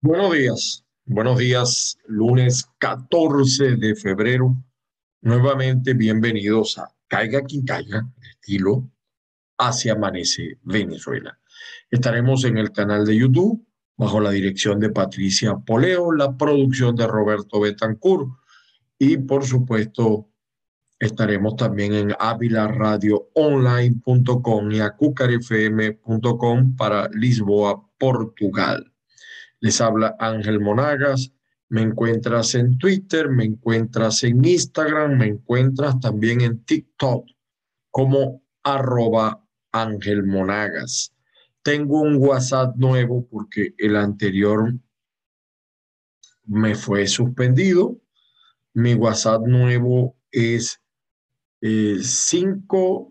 Buenos días, buenos días, lunes 14 de febrero. Nuevamente bienvenidos a Caiga quien estilo Hacia Amanece Venezuela. Estaremos en el canal de YouTube bajo la dirección de Patricia Poleo, la producción de Roberto Betancourt y por supuesto estaremos también en avilaradioonline.com y acucarfm.com para Lisboa, Portugal. Les habla Ángel Monagas. Me encuentras en Twitter, me encuentras en Instagram, me encuentras también en TikTok como arroba Ángel Monagas. Tengo un WhatsApp nuevo porque el anterior me fue suspendido. Mi WhatsApp nuevo es 5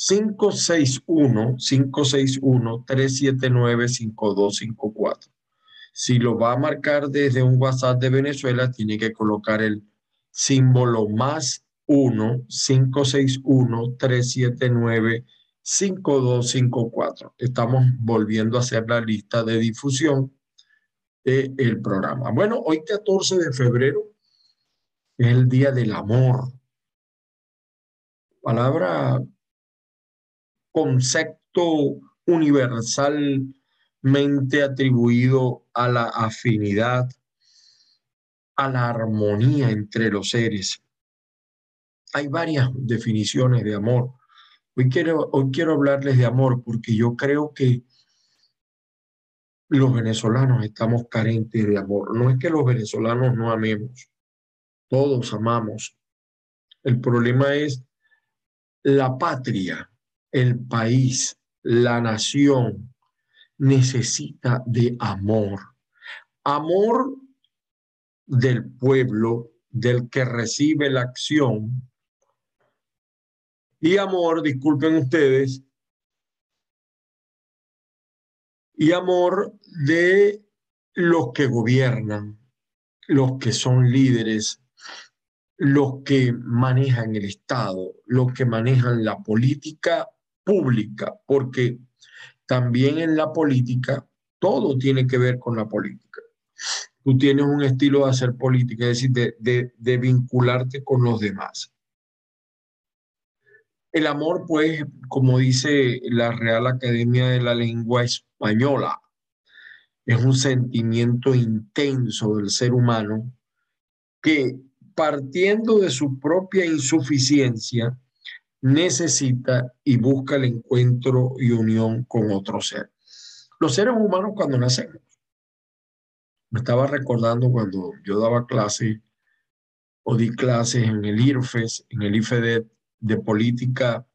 561-561-379-5254. Si lo va a marcar desde un WhatsApp de Venezuela, tiene que colocar el símbolo más 1-561-379-5254. Estamos volviendo a hacer la lista de difusión del programa. Bueno, hoy 14 de febrero es el Día del Amor. Palabra concepto universalmente atribuido a la afinidad, a la armonía entre los seres. Hay varias definiciones de amor. Hoy quiero, hoy quiero hablarles de amor porque yo creo que los venezolanos estamos carentes de amor. No es que los venezolanos no amemos, todos amamos. El problema es la patria el país, la nación necesita de amor. Amor del pueblo, del que recibe la acción. Y amor, disculpen ustedes, y amor de los que gobiernan, los que son líderes, los que manejan el Estado, los que manejan la política pública, porque también en la política todo tiene que ver con la política. Tú tienes un estilo de hacer política, es decir, de, de vincularte con los demás. El amor, pues, como dice la Real Academia de la Lengua Española, es un sentimiento intenso del ser humano que partiendo de su propia insuficiencia, necesita y busca el encuentro y unión con otro ser. Los seres humanos cuando nacemos, me estaba recordando cuando yo daba clases o di clases en el IRFES, en el IFED de política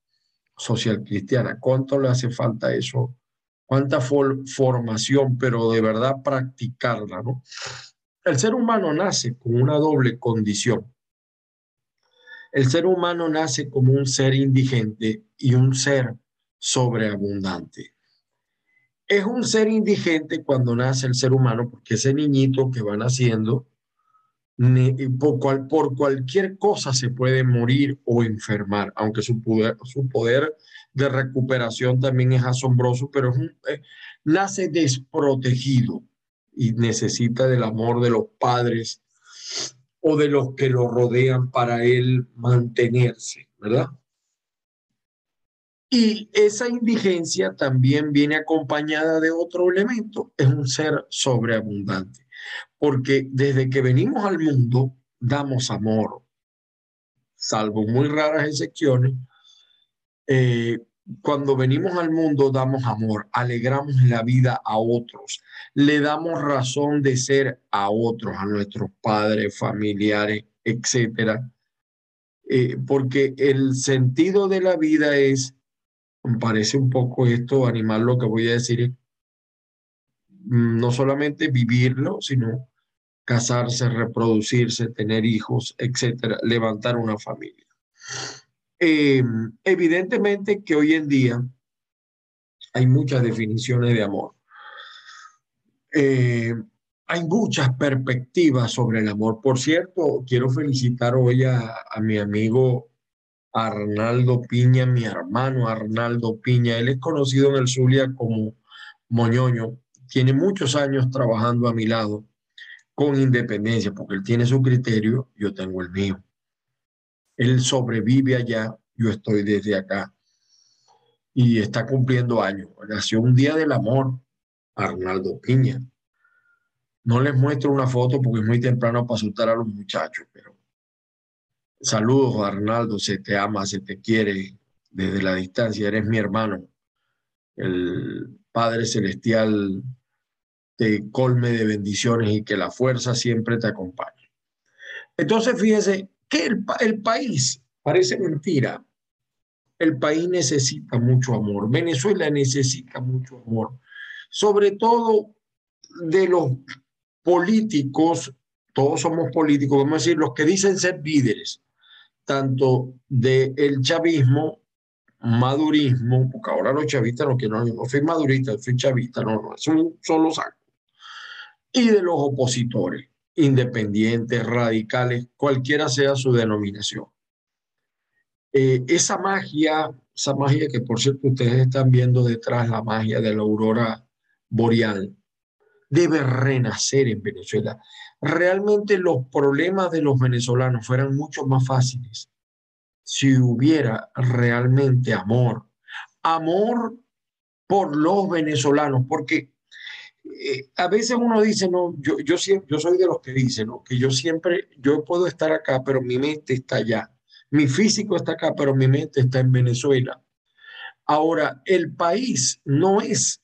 social cristiana. ¿Cuánto le hace falta eso? ¿Cuánta formación, pero de verdad practicarla, ¿no? El ser humano nace con una doble condición. El ser humano nace como un ser indigente y un ser sobreabundante. Es un ser indigente cuando nace el ser humano porque ese niñito que va naciendo, por, por cualquier cosa se puede morir o enfermar, aunque su poder, de recuperación también es asombroso, pero eh, nace desprotegido y necesita del amor de los padres o de los que lo rodean para él mantenerse, ¿verdad? Y esa indigencia también viene acompañada de otro elemento, es un ser sobreabundante, porque desde que venimos al mundo damos amor, salvo muy raras excepciones, eh, cuando venimos al mundo damos amor, alegramos la vida a otros, le damos razón de ser a otros, a nuestros padres, familiares, etcétera. Eh, porque el sentido de la vida es, parece un poco esto, animal, lo que voy a decir, mm, no solamente vivirlo, sino casarse, reproducirse, tener hijos, etcétera, levantar una familia. Eh, evidentemente que hoy en día hay muchas definiciones de amor. Eh, hay muchas perspectivas sobre el amor. Por cierto, quiero felicitar hoy a, a, mi amigo Arnaldo Piña, mi hermano Arnaldo Piña. Él es conocido en el Zulia como Moñoño. tiene muchos años trabajando a mi lado con independencia, porque él tiene su criterio, yo tengo el mío. Él sobrevive allá, yo estoy desde acá y está cumpliendo años. Nació un día del amor, Arnaldo Piña. No les muestro una foto porque es muy temprano para asustar a los muchachos, pero saludos Arnaldo, se te ama, se te quiere desde la distancia, eres mi hermano. El Padre Celestial te colme de bendiciones y que la fuerza siempre te acompañe. Entonces, fíjese que el, país, parece mentira, el país necesita mucho amor, Venezuela necesita mucho amor, sobre todo de los políticos, todos somos políticos, vamos a decir, los que dicen ser líderes, tanto del chavismo, madurismo, porque ahora los chavistas no quieren, no, soy madurista, soy chavista, no, no, son, son los actos, y de los opositores, independientes, radicales, cualquiera sea su denominación. Eh, esa magia, esa magia que por cierto ustedes están viendo detrás, la magia de la aurora boreal, debe renacer en Venezuela. Realmente los problemas de los venezolanos fueran mucho más fáciles si hubiera realmente amor. Amor por los venezolanos, porque eh, a veces uno dice, no, yo, yo, yo soy de los que dicen, que yo siempre, yo puedo estar acá, pero mi mente está allá. Mi físico está acá, pero mi mente está en Venezuela. Ahora, el país no es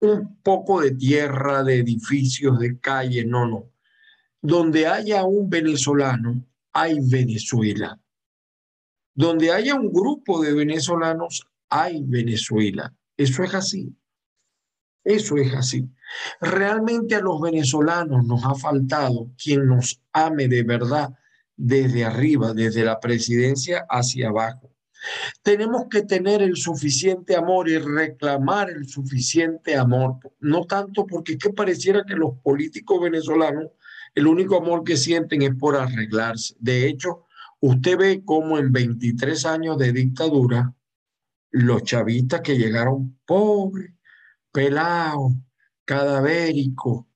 un poco de tierra, de edificios, de calles, no, no. Donde haya un venezolano, hay Venezuela. Donde haya un grupo de venezolanos, hay Venezuela. Eso es así. Eso es así. Realmente a los venezolanos nos ha faltado quien nos ame de verdad desde arriba, desde la presidencia hacia abajo. Tenemos que tener el suficiente amor y reclamar el suficiente amor, no tanto porque es que pareciera que los políticos venezolanos el único amor que sienten es por arreglarse. De hecho, usted ve cómo en 23 años de dictadura, los chavistas que llegaron pobres, pelados, cadavéricos,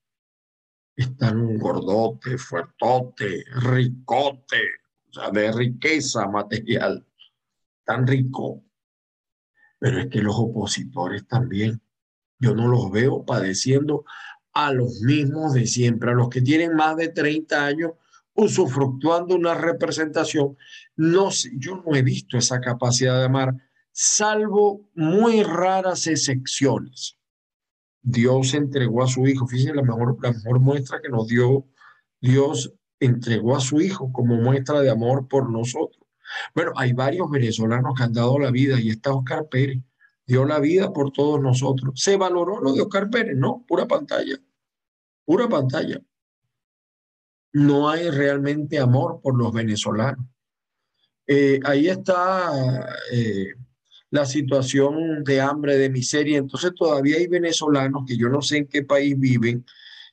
están gordote, fuertote, ricote, o sea, de riqueza material tan rico, pero es que los opositores también, yo no los veo padeciendo a los mismos de siempre, a los que tienen más de 30 años usufructuando una representación. No, yo no he visto esa capacidad de amar, salvo muy raras excepciones. Dios entregó a su hijo, fíjense la mejor, muestra que nos dio Dios entregó a su hijo como muestra de amor por nosotros. Bueno, hay varios venezolanos que han dado la vida y está Oscar Pérez. Dio la vida por todos nosotros. Se valoró lo de Oscar Pérez, no, pura pantalla, pura pantalla. No hay realmente amor por los venezolanos. Eh, ahí está eh, la situación de hambre, de miseria. Entonces todavía hay venezolanos que yo no sé en qué país viven,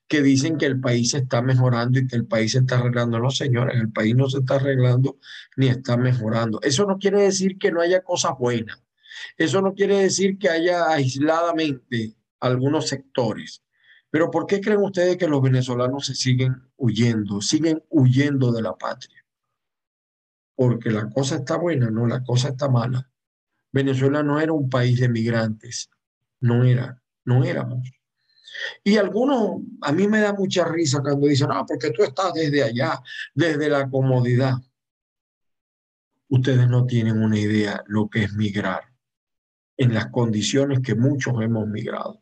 que dicen que el país se está mejorando y que el país se está arreglando. No, señores, el país no se está arreglando ni está mejorando. Eso no quiere decir que no haya cosas buenas. Eso no quiere decir que haya aisladamente algunos sectores. Pero ¿por qué creen ustedes que los venezolanos se siguen huyendo, siguen huyendo de la patria? Porque la cosa está buena, no, la cosa está mala. Venezuela no era un país de migrantes, no era, no éramos. Y algunos, a mí me da mucha risa cuando dicen, ah, porque tú estás desde allá, desde la comodidad. Ustedes no tienen una idea lo que es migrar en las condiciones que muchos hemos migrado.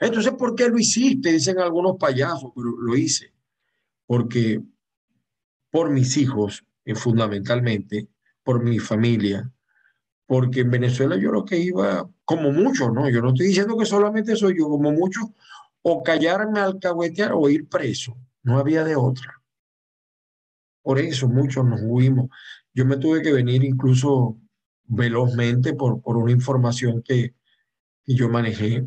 Entonces, ¿por qué lo hiciste? Dicen algunos payasos, pero lo hice. Porque por mis hijos, eh, fundamentalmente, por mi familia, porque en Venezuela yo lo que iba, como mucho, ¿no? Yo no estoy diciendo que solamente soy yo, como mucho, o callarme, alcahuetear o ir preso. No había de otra. Por eso muchos nos huimos. Yo me tuve que venir incluso velozmente por, por una información que, que yo manejé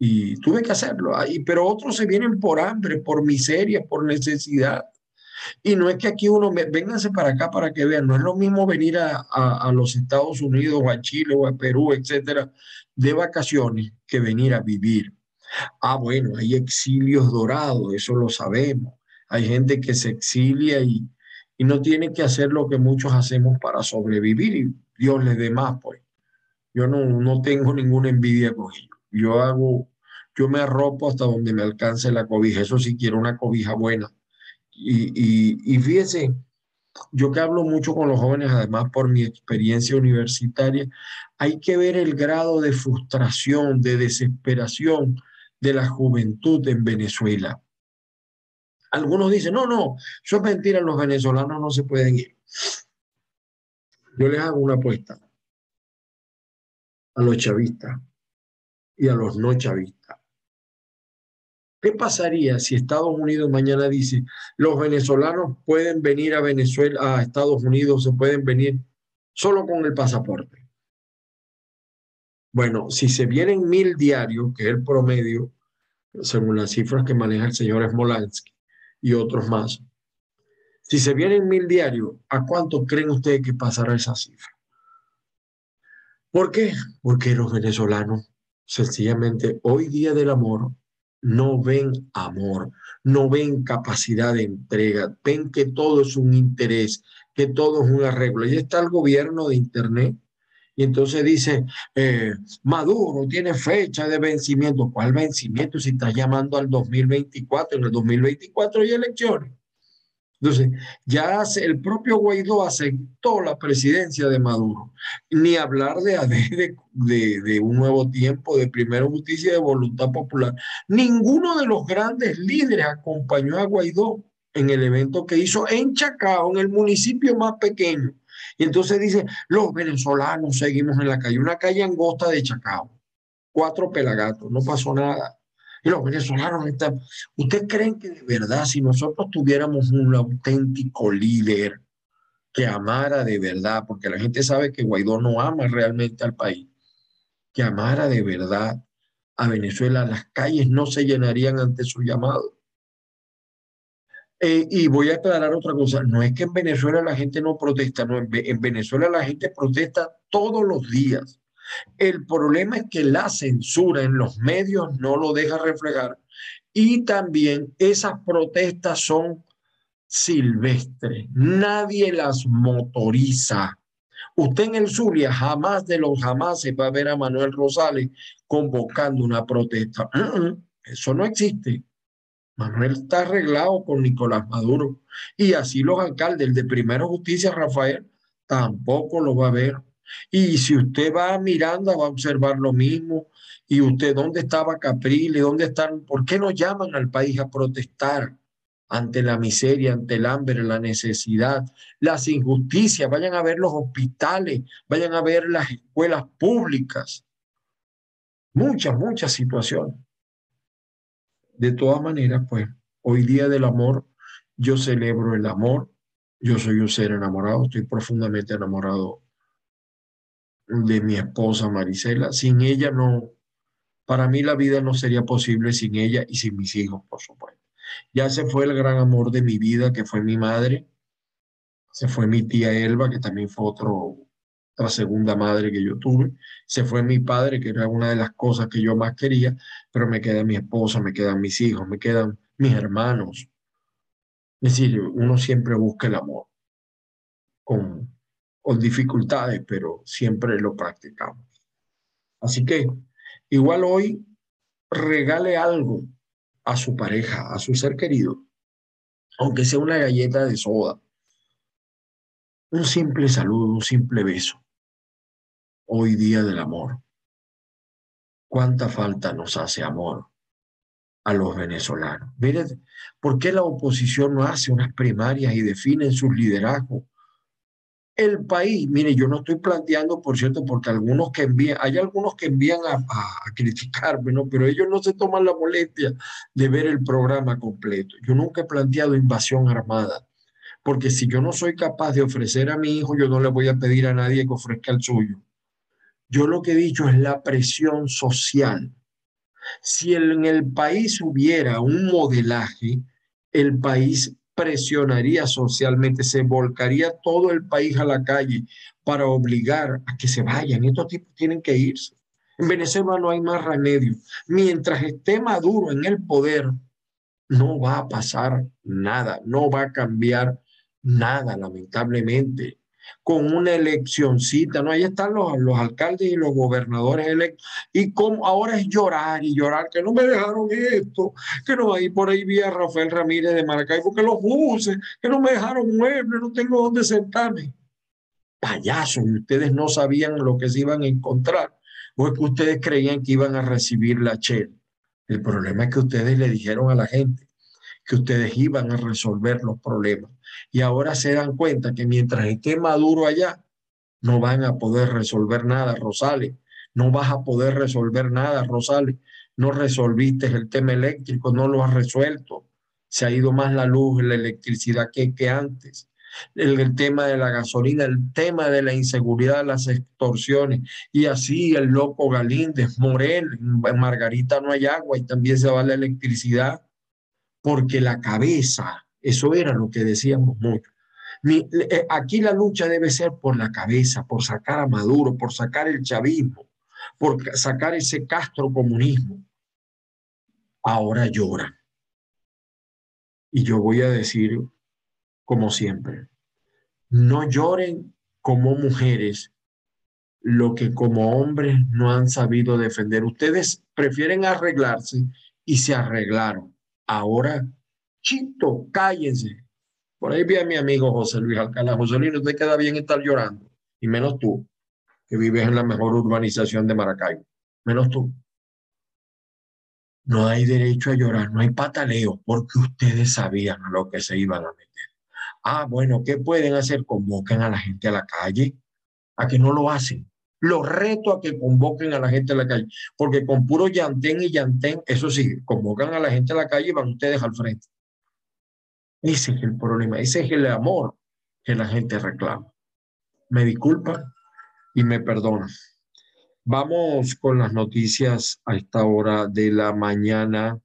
y tuve que hacerlo. Pero otros se vienen por hambre, por miseria, por necesidad. Y no es que aquí uno, vénganse para acá para que vean, no es lo mismo venir a, a, los Estados Unidos o a Chile o a Perú, etcétera, de vacaciones que venir a vivir. Ah, bueno, hay exilios dorados, eso lo sabemos. Hay gente que se exilia y, y no tiene que hacer lo que muchos hacemos para sobrevivir y Dios les dé más, pues. Yo no, no tengo ninguna envidia con ellos. Yo hago, yo me arropo hasta donde me alcance la cobija. Eso sí quiero una cobija buena. Y, y, y fíjese, yo que hablo mucho con los jóvenes, además por mi experiencia universitaria, hay que ver el grado de frustración, de desesperación de la juventud en Venezuela. Algunos dicen, no, no, eso es mentira, los venezolanos no se pueden ir. Yo les hago una apuesta a los chavistas y a los no chavistas. ¿Qué pasaría si Estados Unidos mañana dice, los venezolanos pueden venir a Venezuela, a Estados Unidos, se pueden venir solo con el pasaporte? Bueno, si se vienen mil diarios, que es el promedio, según las cifras que maneja el señor Smolansky y otros más, si se vienen mil diarios, ¿a cuánto creen ustedes que pasará esa cifra? ¿Por qué? Porque los venezolanos, sencillamente, hoy día del amor, no ven amor, no ven capacidad de entrega, ven que todo es un interés, que todo es un arreglo. Y está el gobierno de Internet. Y entonces dice, eh, Maduro tiene fecha de vencimiento. ¿Cuál vencimiento si está llamando al 2024? En el 2024 hay elecciones. Entonces, ya el propio Guaidó aceptó la presidencia de Maduro. Ni hablar de, de, de, un nuevo tiempo, de primera justicia, de voluntad popular. Ninguno de los grandes líderes acompañó a Guaidó en el evento que hizo en Chacao, en el municipio más pequeño. Y entonces dice, los venezolanos seguimos en la calle, una calle angosta de Chacao, cuatro pelagatos, no pasó nada y los venezolanos están. ¿Ustedes creen que de verdad, si nosotros tuviéramos un auténtico líder que amara de verdad, porque la gente sabe que Guaidó no ama realmente al país, que amara de verdad a Venezuela, las calles no se llenarían ante su llamado? Eh, y voy a aclarar otra cosa, no es que en Venezuela la gente no protesta, no, en Venezuela la gente protesta todos los días. El problema es que la censura en los medios no lo deja reflejar y también esas protestas son silvestres, nadie las motoriza. Usted en el Zulia jamás de los jamás se va a ver a Manuel Rosales convocando una protesta. Eso no existe. Manuel está arreglado con Nicolás Maduro y así los alcaldes, de Primera Justicia, Rafael, tampoco lo va a ver. Y si usted va mirando, va a observar lo mismo. Y usted, ¿dónde estaba Capriles? ¿Dónde están? ¿Por qué no llaman al país a protestar ante la miseria, ante el hambre, la necesidad, las injusticias? Vayan a ver los hospitales, vayan a ver las escuelas públicas. Muchas, muchas situaciones. De todas maneras, pues, hoy día del amor, yo celebro el amor. Yo soy un ser enamorado, estoy profundamente enamorado de mi esposa Marisela. Sin ella no, para mí la vida no sería posible sin ella y sin mis hijos, por supuesto. Ya se fue el gran amor de mi vida, que fue mi madre. Se fue mi tía Elba, que también fue otro, otra segunda madre que yo tuve. Se fue mi padre, que era una de las cosas que yo más quería, pero me queda mi esposa, me quedan mis hijos, me quedan mis hermanos. Es decir, uno siempre busca el amor con, con dificultades, pero siempre lo practicamos. Así que igual hoy regale algo a su pareja, a su ser querido, aunque sea una galleta de soda, un simple saludo, un simple beso. Hoy día del amor. ¿Cuánta falta nos hace amor a los venezolanos? Miren, ¿por qué la oposición no hace unas primarias y define sus liderazgos el país, mire, yo no estoy planteando, por cierto, porque algunos que envían, hay algunos que envían a, criticarme, ¿no? Pero ellos no se toman la molestia de ver el programa completo. Yo nunca he planteado invasión armada, porque si yo no soy capaz de ofrecer a mi hijo, yo no le voy a pedir a nadie que ofrezca el suyo. Yo lo que he dicho es la presión social. Si en el país hubiera un modelaje, el país presionaría socialmente, se volcaría todo el país a la calle para obligar a que se vayan. Estos tipos tienen que irse. En Venezuela no hay más remedio. Mientras esté Maduro en el poder, no va a pasar nada, no va a cambiar nada, lamentablemente. Con una eleccioncita, ¿no? Ahí están los, los alcaldes y los gobernadores electos. Y como ahora es llorar y llorar, que no me dejaron esto, que no, ahí por ahí vi a Rafael Ramírez de Maracaibo, que los buses, que no me dejaron muebles, no tengo dónde sentarme. Payasos, ustedes no sabían lo que se iban a encontrar, o es que ustedes creían que iban a recibir la Che. El problema es que ustedes le dijeron a la gente que ustedes iban a resolver los problemas. Y ahora se dan cuenta que mientras esté Maduro allá, no van a poder resolver nada, Rosales. No vas a poder resolver nada, Rosales. No resolviste el tema eléctrico, no lo has resuelto. Se ha ido más la luz, la electricidad que, que antes. El, el, tema de la gasolina, el tema de la inseguridad, las extorsiones, y así el loco Galíndez, Morel, en Margarita no hay agua y también se va la electricidad porque la cabeza, eso era lo que decíamos mucho. Eh, aquí la lucha debe ser por la cabeza, por sacar a Maduro, por sacar el chavismo, por sacar ese Castro comunismo. Ahora lloran. Y yo voy a decir, como siempre, no lloren como mujeres lo que como hombres no han sabido defender. Ustedes prefieren arreglarse y se arreglaron Ahora, chito, cállense. Por ahí vi a mi amigo José Luis Alcalá. José Luis, no te queda bien estar llorando. Y menos tú, que vives en la mejor urbanización de Maracaibo. Menos tú. No hay derecho a llorar, no hay pataleo, porque ustedes sabían lo que se iban a meter. Ah, bueno, ¿qué pueden hacer? Convoquen a la gente a la calle, a que no lo hacen. Los reto a que convoquen a la gente a la calle, porque con puro llantén y llantén, eso sí, convocan a la gente a la calle y van ustedes al frente. Ese es el problema, ese es el amor que la gente reclama. Me disculpa y me perdona. Vamos con las noticias a esta hora de la mañana.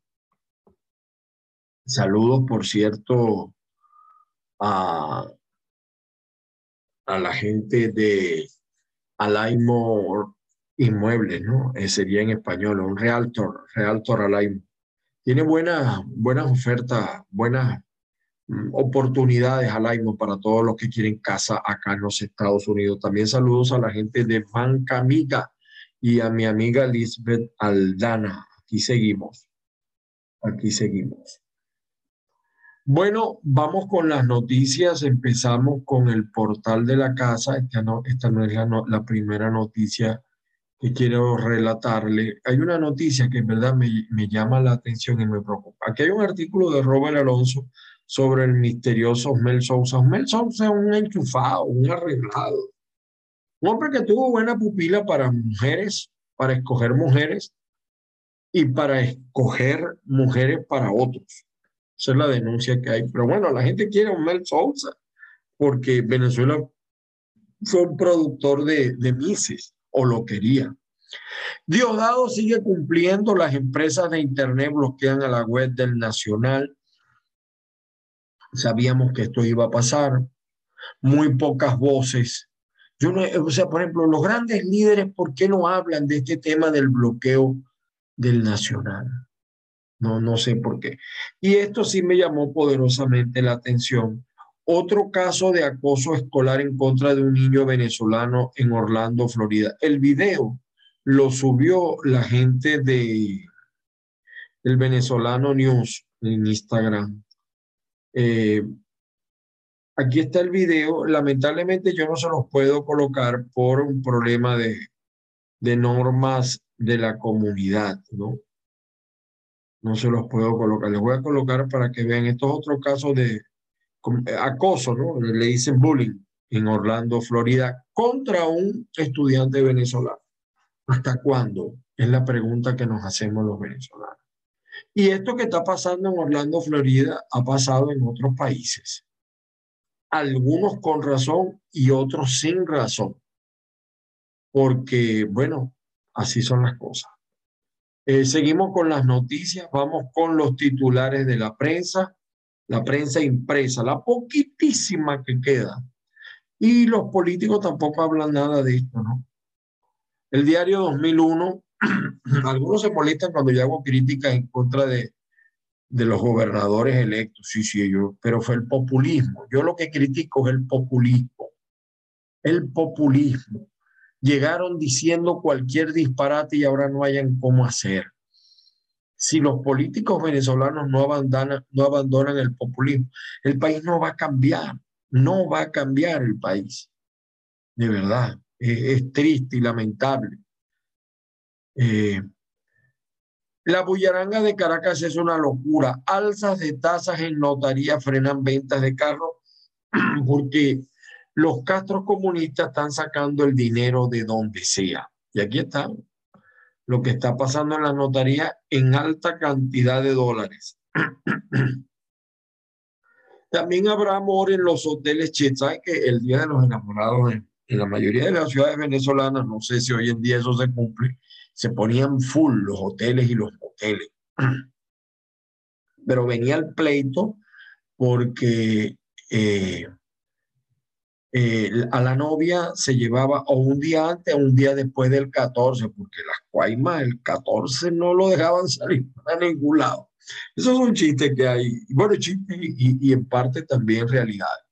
Saludos, por cierto, a, a la gente de Alaimo Inmuebles, ¿no? Sería en español, un realtor, realtor Alaimo. Tiene buenas, buenas ofertas, buenas mm, oportunidades Alaimo para todos los que quieren casa acá en los Estados Unidos. También saludos a la gente de Banca Amiga y a mi amiga Lisbeth Aldana. Aquí seguimos. Aquí seguimos. Bueno, vamos con las noticias. Empezamos con el portal de la casa. Esta no, esta no es la, la primera noticia que quiero relatarle. Hay una noticia que en verdad me, me, llama la atención y me preocupa. Aquí hay un artículo de Robert Alonso sobre el misterioso Mel Sousa. Mel Sousa es un enchufado, un arreglado. Un hombre que tuvo buena pupila para mujeres, para escoger mujeres y para escoger mujeres para otros. Esa es la denuncia que hay. Pero bueno, la gente quiere un Mel Sousa porque Venezuela fue un productor de, de Mises o lo quería. Diosdado sigue cumpliendo, las empresas de Internet bloquean a la web del Nacional. Sabíamos que esto iba a pasar. Muy pocas voces. Yo no, o sea, por ejemplo, los grandes líderes, ¿por qué no hablan de este tema del bloqueo del Nacional? No, no sé por qué. Y esto sí me llamó poderosamente la atención. Otro caso de acoso escolar en contra de un niño venezolano en Orlando, Florida. El video lo subió la gente de el venezolano News en Instagram. Eh, aquí está el video. Lamentablemente yo no se los puedo colocar por un problema de, de normas de la comunidad, ¿no? no se los puedo colocar. Les voy a colocar para que vean estos otros casos de eh, acoso, ¿no? Le dicen bullying en Orlando, Florida, contra un estudiante venezolano. ¿Hasta cuándo? Es la pregunta que nos hacemos los venezolanos. Y esto que está pasando en Orlando, Florida, ha pasado en otros países. Algunos con razón y otros sin razón. Porque, bueno, así son las cosas. Eh, seguimos con las noticias, vamos con los titulares de la prensa, la prensa impresa, la poquitísima que queda. Y los políticos tampoco hablan nada de esto, ¿no? El diario 2001, algunos se molestan cuando yo hago críticas en contra de, de los gobernadores electos, sí, sí, yo, pero fue el populismo. Yo lo que critico es el populismo. El populismo. Llegaron diciendo cualquier disparate y ahora no hayan cómo hacer. Si los políticos venezolanos no abandonan, no abandonan el populismo, el país no va a cambiar, no va a cambiar el país. De verdad, es, triste y lamentable. Eh, la bullaranga de Caracas es una locura. Alzas de tasas en notaría frenan ventas de carros porque los castros comunistas están sacando el dinero de donde sea. Y aquí está lo que está pasando en la notaría en alta cantidad de dólares. También habrá amor en los hoteles Che. que el Día de los Enamorados en, en la mayoría de las ciudades venezolanas, no sé si hoy en día eso se cumple, se ponían full los hoteles y los moteles. Pero venía el pleito porque eh, eh, a la novia se llevaba o un día antes o un día después del 14, porque las cuaimas el 14 no lo dejaban salir a ningún lado. Esos son chistes que hay, bueno, chistes y, en parte también realidades.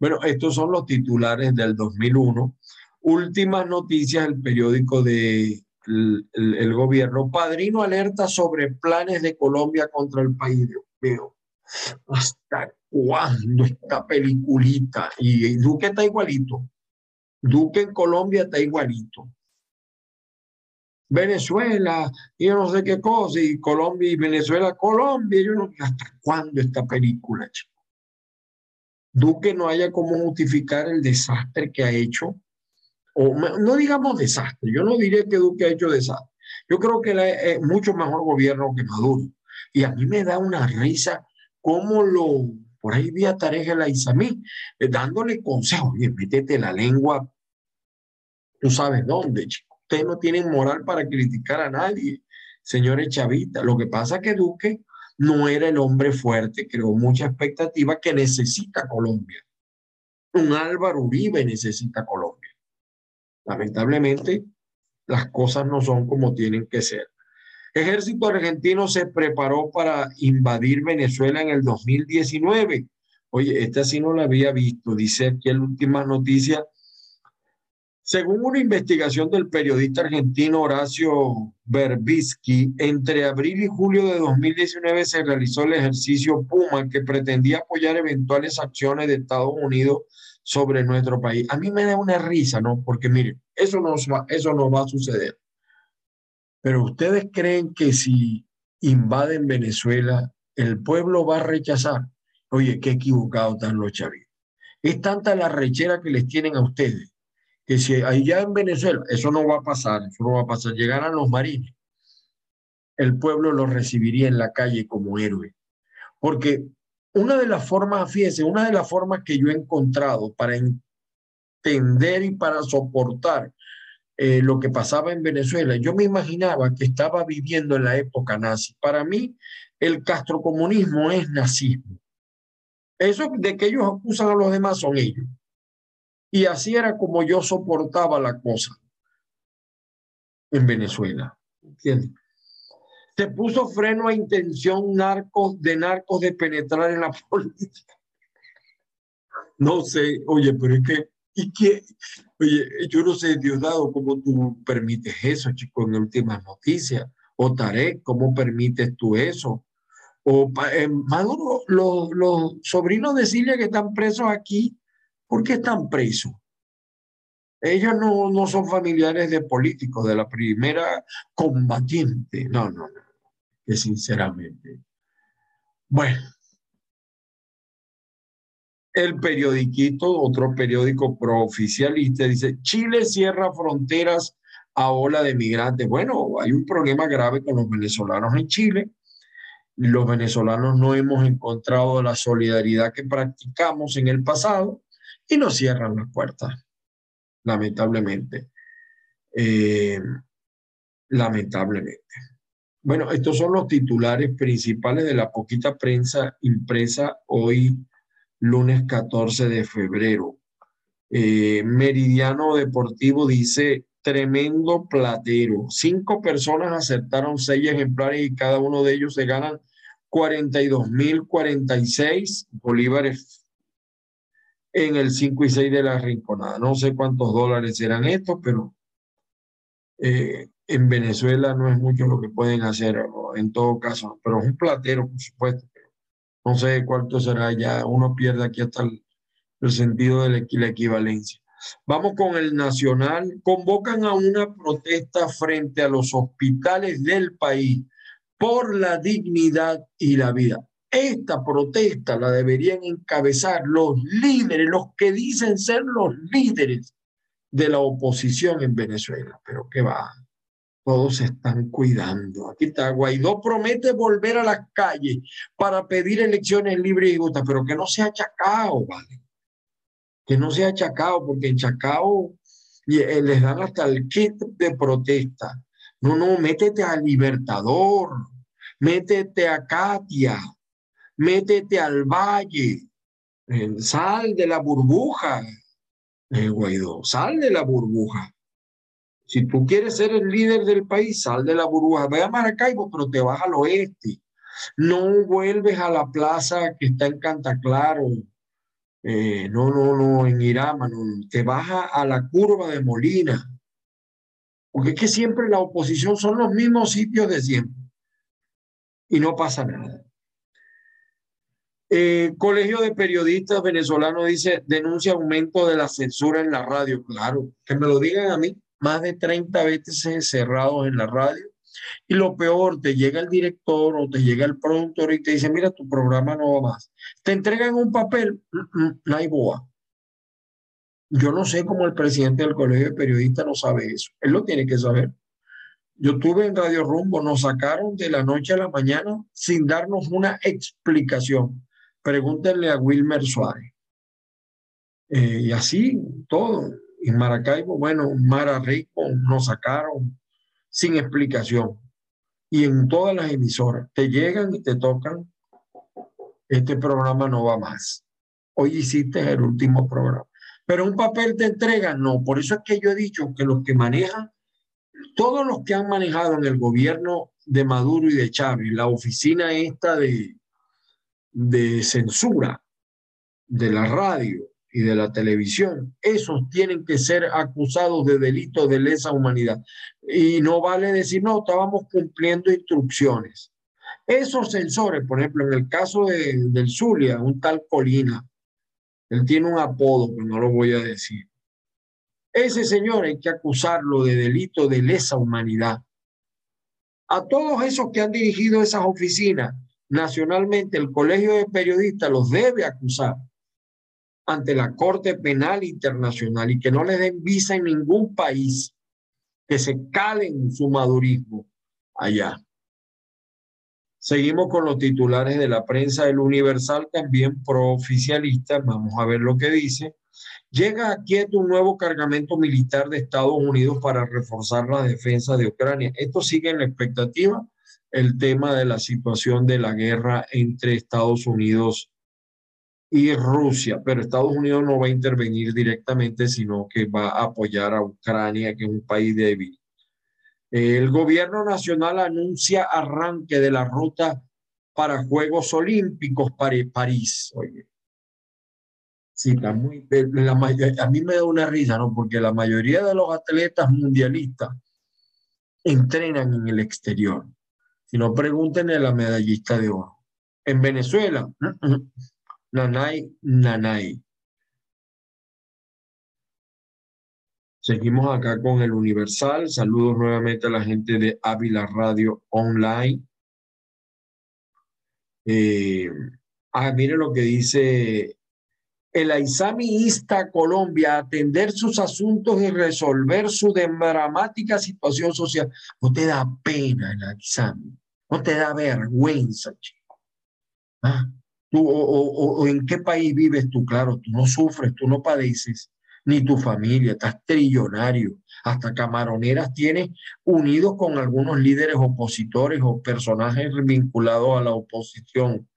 Bueno, estos son los titulares del 2001. Últimas noticias, el periódico de el, gobierno. Padrino alerta sobre planes de Colombia contra el país. Veo, ¿hasta cuándo esta peliculita? Y, Duque está igualito. Duque en Colombia está igualito. Venezuela, y no sé qué cosa, y Colombia y Venezuela, Colombia, yo no hasta cuándo esta película, chico. Duque no haya cómo justificar el desastre que ha hecho no digamos desastre, yo no diría que Duque ha hecho desastre. Yo creo que es mucho mejor gobierno que Maduro. Y a mí me da una risa cómo lo, por ahí vi a Tareja la Isamí, eh, dándole consejos, oye, métete la lengua, tú sabes dónde, chico. Ustedes no tienen moral para criticar a nadie, señores chavistas. Lo que pasa es que Duque no era el hombre fuerte, creó mucha expectativa que necesita Colombia. Un Álvaro Uribe necesita Colombia. Lamentablemente, las cosas no son como tienen que ser. Ejército argentino se preparó para invadir Venezuela en el 2019. Oye, esta sí no la había visto. Dice aquí la última noticia. Según una investigación del periodista argentino Horacio Berbisky, entre abril y julio de 2019 se realizó el ejercicio Puma que pretendía apoyar eventuales acciones de Estados Unidos sobre nuestro país. A mí me da una risa, ¿no? Porque miren, eso no, eso no va a suceder. Pero ustedes creen que si invaden Venezuela, el pueblo va a rechazar. Oye, qué equivocado están los chavistas. Es tanta la rechera que les tienen a ustedes, que si allá en Venezuela, eso no va a pasar, eso no va a pasar, llegarán los marines, el pueblo los recibiría en la calle como héroe. Porque una de las formas, fíjese, una de las formas que yo he encontrado para entender y para soportar eh, lo que pasaba en Venezuela, yo me imaginaba que estaba viviendo en la época nazi. Para mí, el castrocomunismo es nazismo. Eso de que ellos acusan a los demás son ellos. Y así era como yo soportaba la cosa en Venezuela. ¿Entiendes? Se puso freno a intención narcos, de narcos de penetrar en la política. No sé, oye, pero es que, ¿y qué? Oye, yo no sé, Diosdado, cómo tú permites eso, chico, en últimas noticias. O Tarek, ¿cómo permites tú eso? O eh, Maduro, los, los sobrinos de Silvia que están presos aquí, ¿por qué están presos? Ellos no, no son familiares de políticos, de la primera combatiente. No, no, no que sinceramente. Bueno, el periodiquito, otro periódico prooficialista, dice, Chile cierra fronteras a ola de migrantes. Bueno, hay un problema grave con los venezolanos en Chile. Los venezolanos no hemos encontrado la solidaridad que practicamos en el pasado y nos cierran las puertas, lamentablemente. Eh, lamentablemente. Bueno, estos son los titulares principales de la poquita prensa impresa hoy, lunes 14 de febrero. Eh, Meridiano Deportivo dice, tremendo platero. Cinco personas aceptaron seis ejemplares y cada uno de ellos se ganan 42.046 bolívares en el 5 y 6 de la Rinconada. No sé cuántos dólares serán estos, pero eh, en Venezuela no es mucho lo que pueden hacer en todo caso, pero es un platero, por supuesto. No sé cuánto será ya, uno pierde aquí hasta el, sentido de la equivalencia. Vamos con el nacional. Convocan a una protesta frente a los hospitales del país por la dignidad y la vida. Esta protesta la deberían encabezar los líderes, los que dicen ser los líderes de la oposición en Venezuela. Pero qué va, todos se están cuidando. Aquí está, Guaidó promete volver a las calles para pedir elecciones libres y justas, pero que no sea Chacao, ¿vale? Que no sea Chacao, porque en Chacao eh, les dan hasta el kit de protesta. No, no, métete a Libertador, métete a Katia, métete al Valle, eh, sal de la burbuja, eh, Guaidó, sal de la burbuja. Si tú quieres ser el líder del país, sal de la burbuja, ve a Maracaibo, pero te vas al oeste. No vuelves a la plaza que está en Cantaclaro, eh, no, no, no, en Irama, no, te vas a la curva de Molina, porque es que siempre la oposición son los mismos sitios de siempre y no pasa nada. Eh, Colegio de Periodistas Venezolano dice, denuncia aumento de la censura en la radio. Claro, que me lo digan a mí, más de 30 veces cerrados en la radio. Y lo peor, te llega el director o te llega el productor y te dice, mira, tu programa no va más. Te entregan un papel, mm, mm, no hay boa. Yo no sé cómo el presidente del Colegio de Periodistas no sabe eso. Él lo tiene que saber. Yo estuve en Radio Rumbo, nos sacaron de la noche a la mañana sin darnos una explicación. Pregúntenle a Wilmer Suárez. Eh, y así todo. En Maracaibo, bueno, Mara Rico nos sacaron sin explicación. Y en todas las emisoras te llegan y te tocan. Este programa no va más. Hoy hiciste el último programa pero un papel te entrega, no. Por eso es que yo he dicho que los que manejan, todos los que han manejado en el gobierno de Maduro y de Chávez, la oficina esta de, de censura de la radio y de la televisión, esos tienen que ser acusados de delitos de lesa humanidad. Y no vale decir, no, estábamos cumpliendo instrucciones. Esos censores, por ejemplo, en el caso de, del Zulia, un tal Colina, él tiene un apodo, pero no lo voy a decir. Ese señor hay que acusarlo de delito de lesa humanidad. A todos esos que han dirigido esas oficinas nacionalmente, el Colegio de Periodistas los debe acusar ante la Corte Penal Internacional y que no les den visa en ningún país, que se calen su madurismo allá. Seguimos con los titulares de la prensa del Universal, también prooficialista. Vamos a ver lo que dice. Llega a Kiev un nuevo cargamento militar de Estados Unidos para reforzar la defensa de Ucrania. Esto sigue en la expectativa, el tema de la situación de la guerra entre Estados Unidos y Rusia, pero Estados Unidos no va a intervenir directamente, sino que va a apoyar a Ucrania, que es un país débil. El gobierno nacional anuncia arranque de la ruta para Juegos Olímpicos para París. Oye, sí, está muy, la, a mí me da una risa, ¿no? Porque la mayoría de los atletas mundialistas entrenan en el exterior. Si no, pregúntenle a la medallista de oro. En Venezuela, nanay, nanay. Seguimos acá con el Universal. Saludos nuevamente a la gente de Ávila Radio Online. Eh, ah, mire lo que dice el Aizami insta a Colombia atender sus asuntos y resolver su dramática situación social. No te da pena el Aizami, no te da vergüenza, chico. ¿Ah? ¿Tú, o, en qué país vives tú? Claro, tú no sufres, tú no padeces ni tu familia, estás trillonario, hasta camaroneras tienes unidos con algunos líderes opositores o personajes vinculados a la oposición.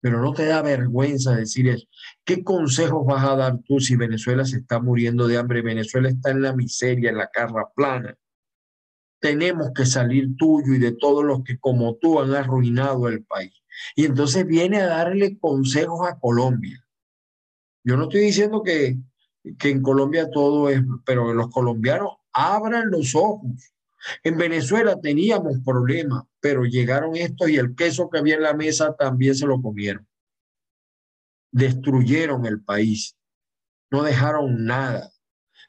Pero no te da vergüenza decir eso. ¿Qué consejos vas a dar tú si Venezuela se está muriendo de hambre? Venezuela está en la miseria, en la carra plana. Tenemos que salir tuyo y de todos los que como tú han arruinado el país. Y entonces viene a darle consejos a Colombia. Yo no estoy diciendo que, que en Colombia todo es, pero los colombianos abran los ojos. En Venezuela teníamos problemas, pero llegaron estos y el queso que había en la mesa también se lo comieron. Destruyeron el país. No dejaron nada.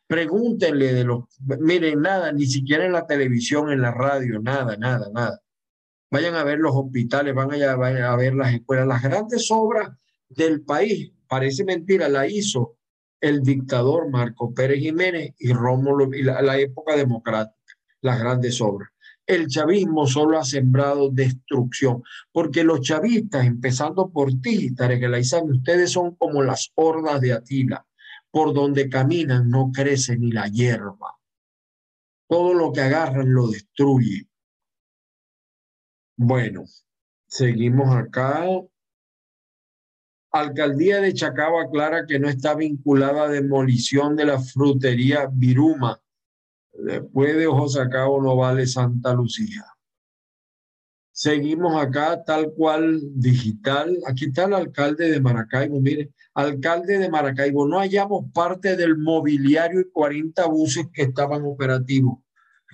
Pregúntenle de los, miren, nada, ni siquiera en la televisión, en la radio, nada, nada, nada. Vayan a ver los hospitales, van a, a ver las escuelas, las grandes obras del país. Parece mentira, la hizo el dictador Marco Pérez Jiménez y Rómulo y la época democrática las grandes obras. El chavismo solo ha sembrado destrucción, porque los chavistas, empezando por ti, Tarek ustedes son como las hordas de Atila. Por donde caminan no crece ni la hierba. Todo lo que agarran lo destruye. Bueno, seguimos acá. Alcaldía de Chacao aclara que no está vinculada a demolición de la frutería Viruma Después de Ojosacao no vale Santa Lucía. Seguimos acá tal cual digital. Aquí está el alcalde de Maracaibo. Mire, alcalde de Maracaibo, no hallamos parte del mobiliario y 40 buses que estaban operativos.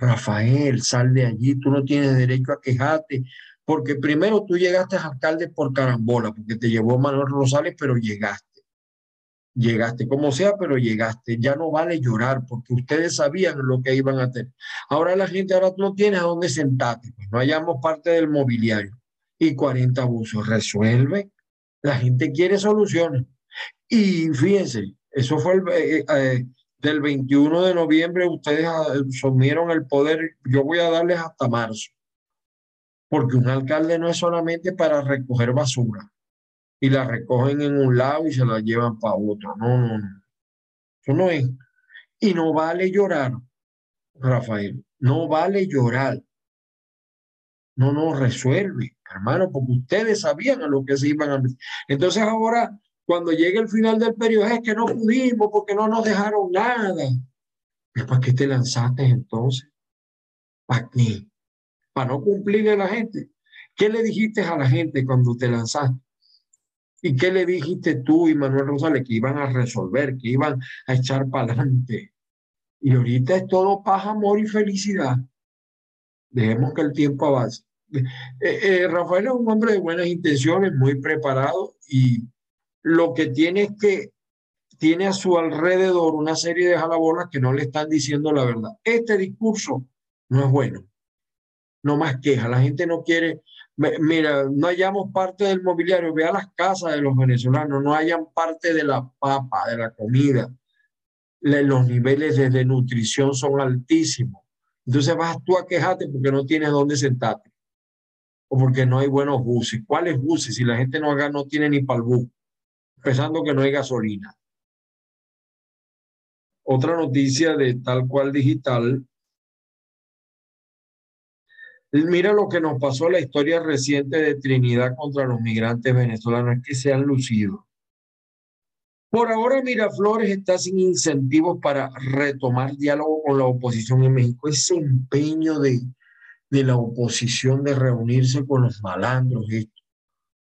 Rafael, sal de allí, tú no tienes derecho a quejarte, porque primero tú llegaste a alcalde por carambola, porque te llevó Manuel Rosales, pero llegaste llegaste, como sea, pero llegaste. Ya no vale llorar porque ustedes sabían lo que iban a hacer. Ahora la gente ahora no tiene a dónde sentarte, pues no hayamos parte del mobiliario y 40 abusos. Resuelve. La gente quiere soluciones. Y fíjense, eso fue el, eh, eh, del 21 de noviembre, ustedes asumieron el poder, yo voy a darles hasta marzo, porque un alcalde no es solamente para recoger basura y la recogen en un lado y se la llevan para otro. No, no, no. Eso no es. Y no vale llorar, Rafael. No vale llorar. No nos resuelve, hermano, porque ustedes sabían a lo que se iban a. Entonces ahora, cuando llegue el final del periodo, es que no pudimos porque no nos dejaron nada. ¿Para qué te lanzaste entonces? ¿Para qué? Para no cumplirle a la gente. ¿Qué le dijiste a la gente cuando te lanzaste? ¿Y qué le dijiste tú y Manuel Rosales? Que iban a resolver, que iban a echar para adelante. Y ahorita es todo paz, amor y felicidad. Dejemos que el tiempo avance. Eh, eh, Rafael es un hombre de buenas intenciones, muy preparado y lo que tiene es que tiene a su alrededor una serie de jalabolas que no le están diciendo la verdad. Este discurso no es bueno. No más queja. La gente no quiere Mira, no hayamos parte del mobiliario, vea las casas de los venezolanos, no hayan parte de la papa, de la comida. Los niveles de nutrición son altísimos. Entonces vas tú a quejarte porque no tienes dónde sentarte o porque no hay buenos buses. ¿Cuáles buses? Si la gente no, haga, no tiene ni para bus, pensando que no hay gasolina. Otra noticia de tal cual digital Mira lo que nos pasó la historia reciente de Trinidad contra los migrantes venezolanos, que se han lucido. Por ahora Miraflores está sin incentivos para retomar diálogo con la oposición en México. Ese empeño de, de la oposición de reunirse con los malandros, esto.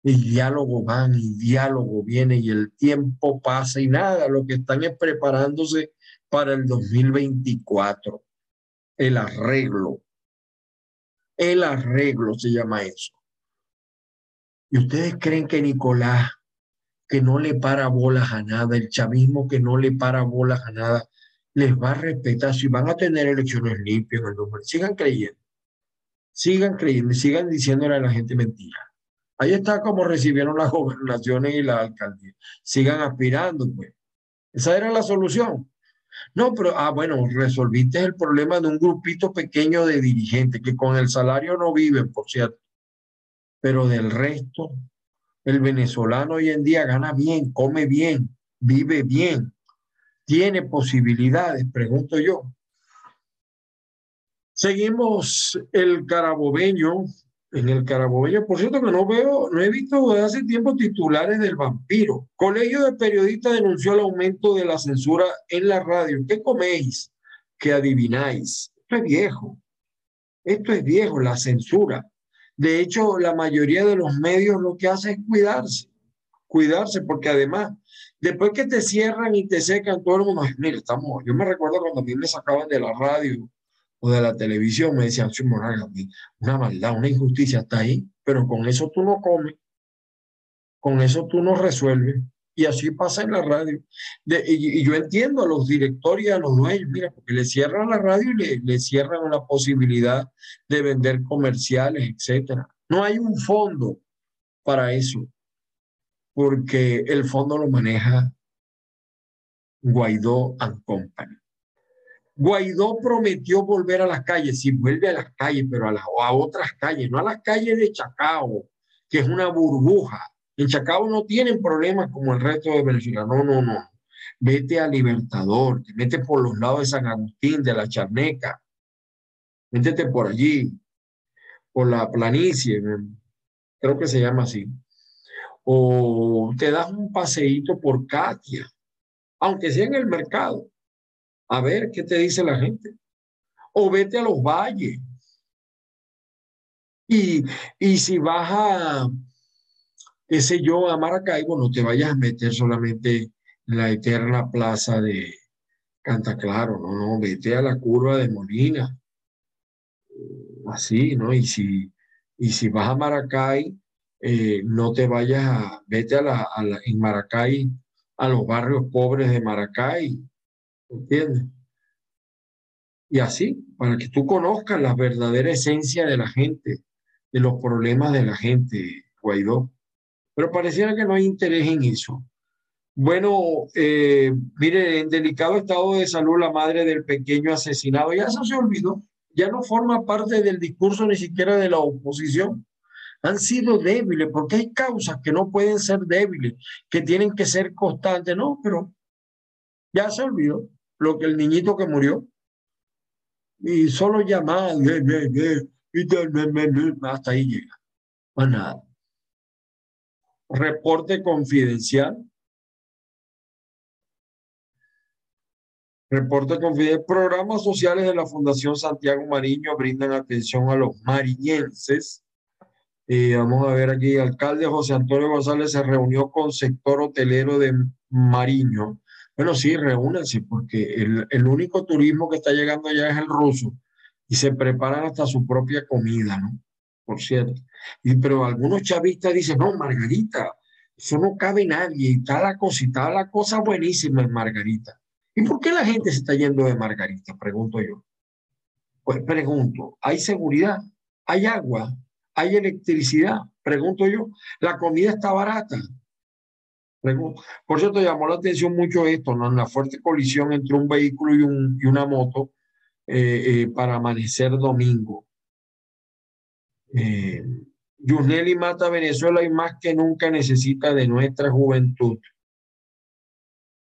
El diálogo van y diálogo viene y el tiempo pasa y nada, lo que están es preparándose para el 2024, el arreglo el arreglo se llama eso. ¿Y ustedes creen que Nicolás, que no le para bolas a nada, el chavismo que no le para bolas a nada, les va a respetar si van a tener elecciones limpias en el número? Sigan creyendo, sigan creyendo, sigan diciéndole a la gente mentira. Ahí está como recibieron las gobernaciones y la alcaldía. Sigan aspirando, pues. Esa era la solución. No, pero, ah, bueno, resolviste el problema de un grupito pequeño de dirigentes que con el salario no viven, por cierto. Pero del resto, el venezolano hoy en día gana bien, come bien, vive bien, tiene posibilidades, pregunto yo. Seguimos el carabobeño, en el Carabobeño. Por cierto que no veo, no he visto desde hace tiempo titulares del vampiro. Colegio de Periodistas denunció el aumento de la censura en la radio. ¿Qué coméis? ¿Qué adivináis? Esto es viejo. Esto es viejo, la censura. De hecho, la mayoría de los medios lo que hace es cuidarse. Cuidarse, porque además, después que te cierran y te secan, todo el mundo, mira, estamos, yo me recuerdo cuando a mí me sacaban de la radio o de la televisión, me decían, sí, una maldad, una injusticia está ahí, pero con eso tú no comes, con eso tú no resuelves. Y así pasa en la radio. y, yo entiendo a los directores y a los dueños, mira, porque le cierran la radio y le, le cierran la posibilidad de vender comerciales, etcétera. No hay un fondo para eso, porque el fondo lo maneja Guaidó and Company. Guaidó prometió volver a las calles, sí, vuelve a las calles, pero a, a otras calles, no a las calles de Chacao, que es una burbuja. En Chacao no tienen problemas como el resto de Venezuela, no, no, no. Vete a Libertador, te por los lados de San Agustín, de la Charneca, métete por allí, por la planicie, creo que se llama así. O te das un paseíto por Katia, aunque sea en el mercado a ver qué te dice la gente. O vete a los valles. Y, y si vas a, qué sé yo, a Maracaibo, no te vayas a meter solamente en la eterna plaza de Canta Claro, no, no, vete a la curva de Molina. Así, ¿no? Y si, y si vas a Maracay, eh, no te vayas a, vete a la, a la, en Maracay, a los barrios pobres de Maracay, ¿Entiendes? Y así, para que tú conozcas la verdadera esencia de la gente, de los problemas de la gente, Guaidó. Pero pareciera que no hay interés en eso. Bueno, eh, mire, en delicado estado de salud la madre del pequeño asesinado, ya eso se olvidó, ya no forma parte del discurso ni siquiera de la oposición. Han sido débiles porque hay causas que no pueden ser débiles, que tienen que ser constantes, no, pero ya se olvidó lo que el niñito que murió. Y solo llamar, hasta ahí llega. Más nada. Reporte confidencial. Reporte confidencial. Programas sociales de la Fundación Santiago Mariño brindan atención a los mariñenses. Eh, vamos a ver aquí, alcalde José Antonio González se reunió con sector hotelero de Mariño bueno, sí, reúnanse, porque el, el único turismo que está llegando allá es el ruso y se preparan hasta su propia comida, ¿no? Por cierto. Y, pero algunos chavistas dicen, no, Margarita, eso no cabe nadie, y está la cosa, está la cosa buenísima en Margarita. ¿Y por qué la gente se está yendo de Margarita? Pregunto yo. Pues pregunto, ¿hay seguridad? ¿Hay agua? ¿Hay electricidad? Pregunto yo. ¿La comida está barata? Por cierto, llamó la atención mucho esto, ¿no? la fuerte colisión entre un vehículo y, un, y una moto eh, eh, para amanecer domingo. Eh, Yusneli mata a Venezuela y más que nunca necesita de nuestra juventud.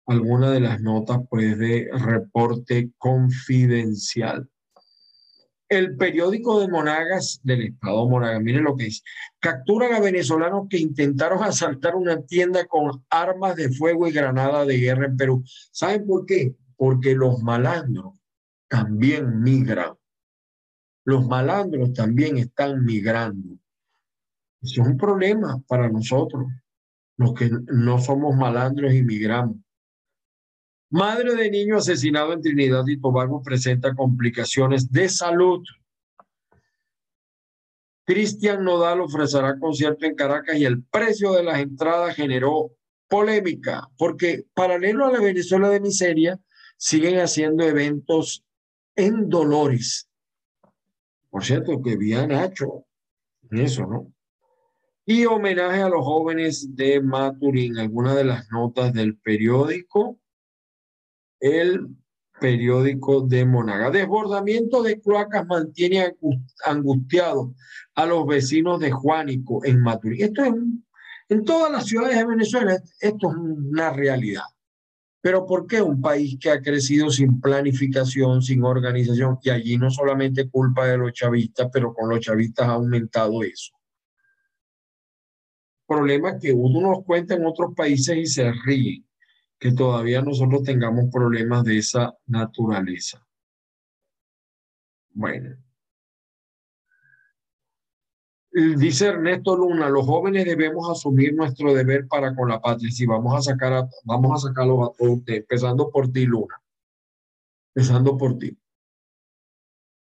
Alguna de las notas, pues, de reporte confidencial el periódico de Monagas del Estado Monagas, miren lo que dice, capturan a venezolanos que intentaron asaltar una tienda con armas de fuego y granadas de guerra en Perú. ¿Saben por qué? Porque los malandros también migran. Los malandros también están migrando. Eso es un problema para nosotros, los que no somos malandros y migramos. Madre de niño asesinado en Trinidad y Tobago presenta complicaciones de salud. Cristian Nodal ofrecerá concierto en Caracas y el precio de las entradas generó polémica, porque paralelo a la Venezuela de miseria, siguen haciendo eventos en Dolores. Por cierto, que bien Nacho en eso, ¿no? Y homenaje a los jóvenes de Maturín, algunas de las notas del periódico el periódico de Monaga. Desbordamiento de cloacas mantiene angustiado a los vecinos de Juánico en Maturín. Esto es en todas las ciudades de Venezuela, esto es una realidad. Pero ¿por qué un país que ha crecido sin planificación, sin organización, y allí no solamente culpa de los chavistas, pero con los chavistas ha aumentado eso? Problema que uno nos cuenta en otros países y se ríe, que todavía nosotros tengamos problemas de esa naturaleza. Bueno. Dice Ernesto Luna, los jóvenes debemos asumir nuestro deber para con la patria. Si vamos a sacar a, vamos a sacarlos a todos ustedes, empezando por ti, Luna. Empezando por ti.